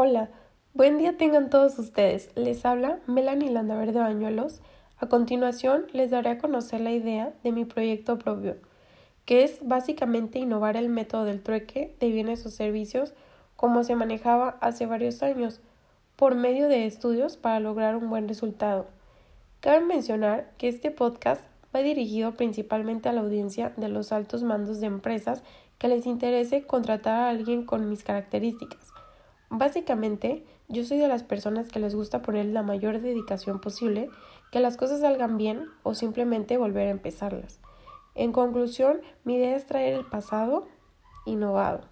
Hola, buen día tengan todos ustedes. Les habla Melanie Landaverde Bañuelos. A continuación les daré a conocer la idea de mi proyecto propio, que es básicamente innovar el método del trueque de bienes o servicios como se manejaba hace varios años, por medio de estudios para lograr un buen resultado. Cabe mencionar que este podcast va dirigido principalmente a la audiencia de los altos mandos de empresas que les interese contratar a alguien con mis características. Básicamente, yo soy de las personas que les gusta poner la mayor dedicación posible, que las cosas salgan bien o simplemente volver a empezarlas. En conclusión, mi idea es traer el pasado innovado.